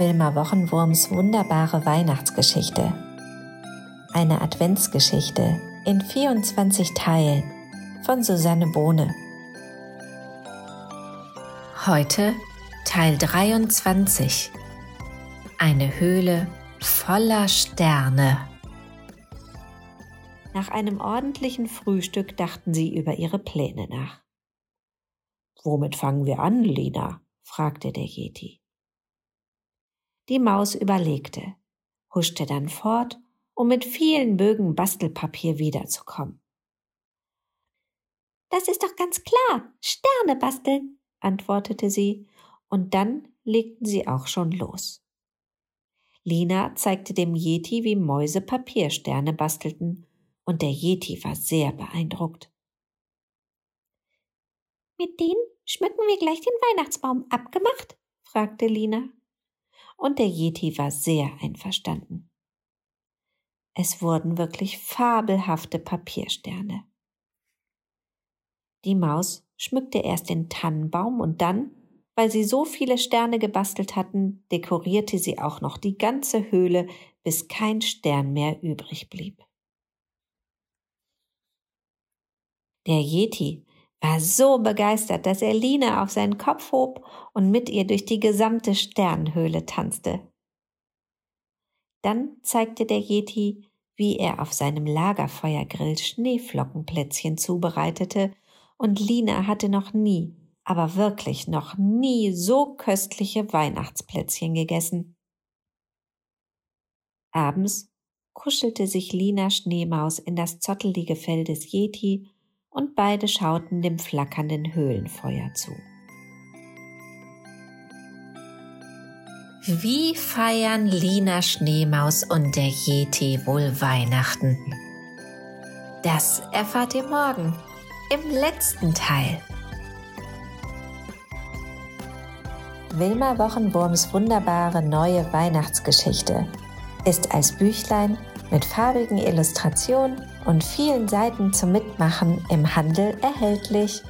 Wilma Wochenwurms wunderbare Weihnachtsgeschichte. Eine Adventsgeschichte in 24 Teilen von Susanne Bohne. Heute Teil 23. Eine Höhle voller Sterne. Nach einem ordentlichen Frühstück dachten sie über ihre Pläne nach. Womit fangen wir an, Lina? fragte der Yeti. Die Maus überlegte, huschte dann fort, um mit vielen Bögen Bastelpapier wiederzukommen. Das ist doch ganz klar. Sterne basteln, antwortete sie, und dann legten sie auch schon los. Lina zeigte dem Yeti, wie Mäuse Papiersterne bastelten, und der Yeti war sehr beeindruckt. Mit denen schmücken wir gleich den Weihnachtsbaum abgemacht? fragte Lina und der Yeti war sehr einverstanden. Es wurden wirklich fabelhafte Papiersterne. Die Maus schmückte erst den Tannenbaum und dann, weil sie so viele Sterne gebastelt hatten, dekorierte sie auch noch die ganze Höhle, bis kein Stern mehr übrig blieb. Der Yeti war so begeistert, dass er Lina auf seinen Kopf hob und mit ihr durch die gesamte Sternhöhle tanzte. Dann zeigte der Yeti, wie er auf seinem Lagerfeuergrill Schneeflockenplätzchen zubereitete, und Lina hatte noch nie, aber wirklich noch nie so köstliche Weihnachtsplätzchen gegessen. Abends kuschelte sich Lina Schneemaus in das zottelige Fell des Yeti und beide schauten dem flackernden Höhlenfeuer zu. Wie feiern Lina Schneemaus und der Yeti wohl Weihnachten? Das erfahrt ihr morgen im letzten Teil. Wilma Wochenwurms wunderbare neue Weihnachtsgeschichte ist als Büchlein mit farbigen Illustrationen und vielen Seiten zum Mitmachen im Handel erhältlich.